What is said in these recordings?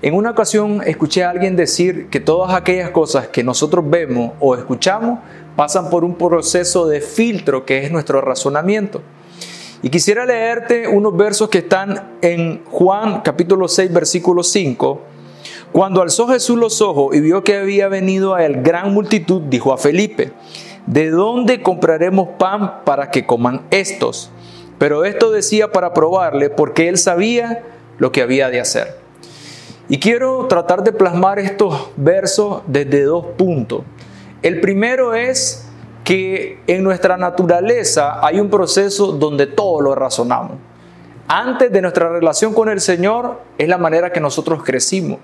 En una ocasión escuché a alguien decir que todas aquellas cosas que nosotros vemos o escuchamos pasan por un proceso de filtro que es nuestro razonamiento. Y quisiera leerte unos versos que están en Juan capítulo 6 versículo 5. Cuando alzó Jesús los ojos y vio que había venido a él gran multitud, dijo a Felipe, ¿de dónde compraremos pan para que coman estos? Pero esto decía para probarle porque él sabía lo que había de hacer. Y quiero tratar de plasmar estos versos desde dos puntos. El primero es que en nuestra naturaleza hay un proceso donde todo lo razonamos. Antes de nuestra relación con el Señor es la manera que nosotros crecimos.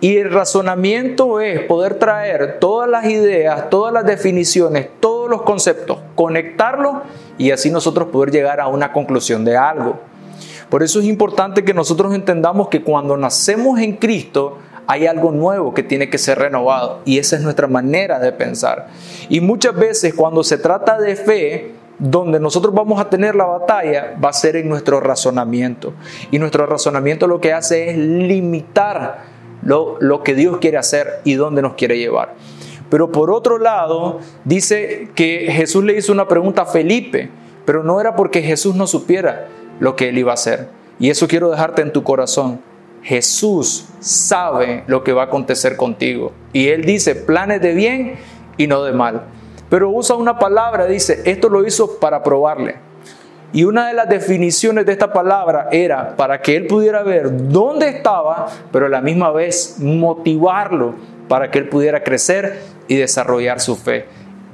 Y el razonamiento es poder traer todas las ideas, todas las definiciones, todos los conceptos, conectarlos y así nosotros poder llegar a una conclusión de algo. Por eso es importante que nosotros entendamos que cuando nacemos en Cristo, hay algo nuevo que tiene que ser renovado y esa es nuestra manera de pensar. Y muchas veces cuando se trata de fe, donde nosotros vamos a tener la batalla va a ser en nuestro razonamiento. Y nuestro razonamiento lo que hace es limitar lo, lo que Dios quiere hacer y dónde nos quiere llevar. Pero por otro lado, dice que Jesús le hizo una pregunta a Felipe, pero no era porque Jesús no supiera lo que él iba a hacer. Y eso quiero dejarte en tu corazón. Jesús sabe lo que va a acontecer contigo. Y Él dice planes de bien y no de mal. Pero usa una palabra, dice, esto lo hizo para probarle. Y una de las definiciones de esta palabra era para que Él pudiera ver dónde estaba, pero a la misma vez motivarlo para que Él pudiera crecer y desarrollar su fe.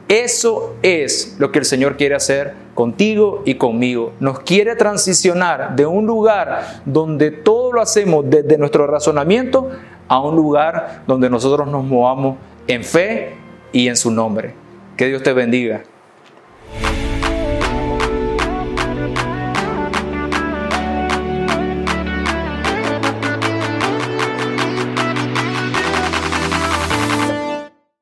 Eso es lo que el Señor quiere hacer contigo y conmigo. Nos quiere transicionar de un lugar donde todo lo hacemos desde nuestro razonamiento a un lugar donde nosotros nos movamos en fe y en su nombre. Que Dios te bendiga.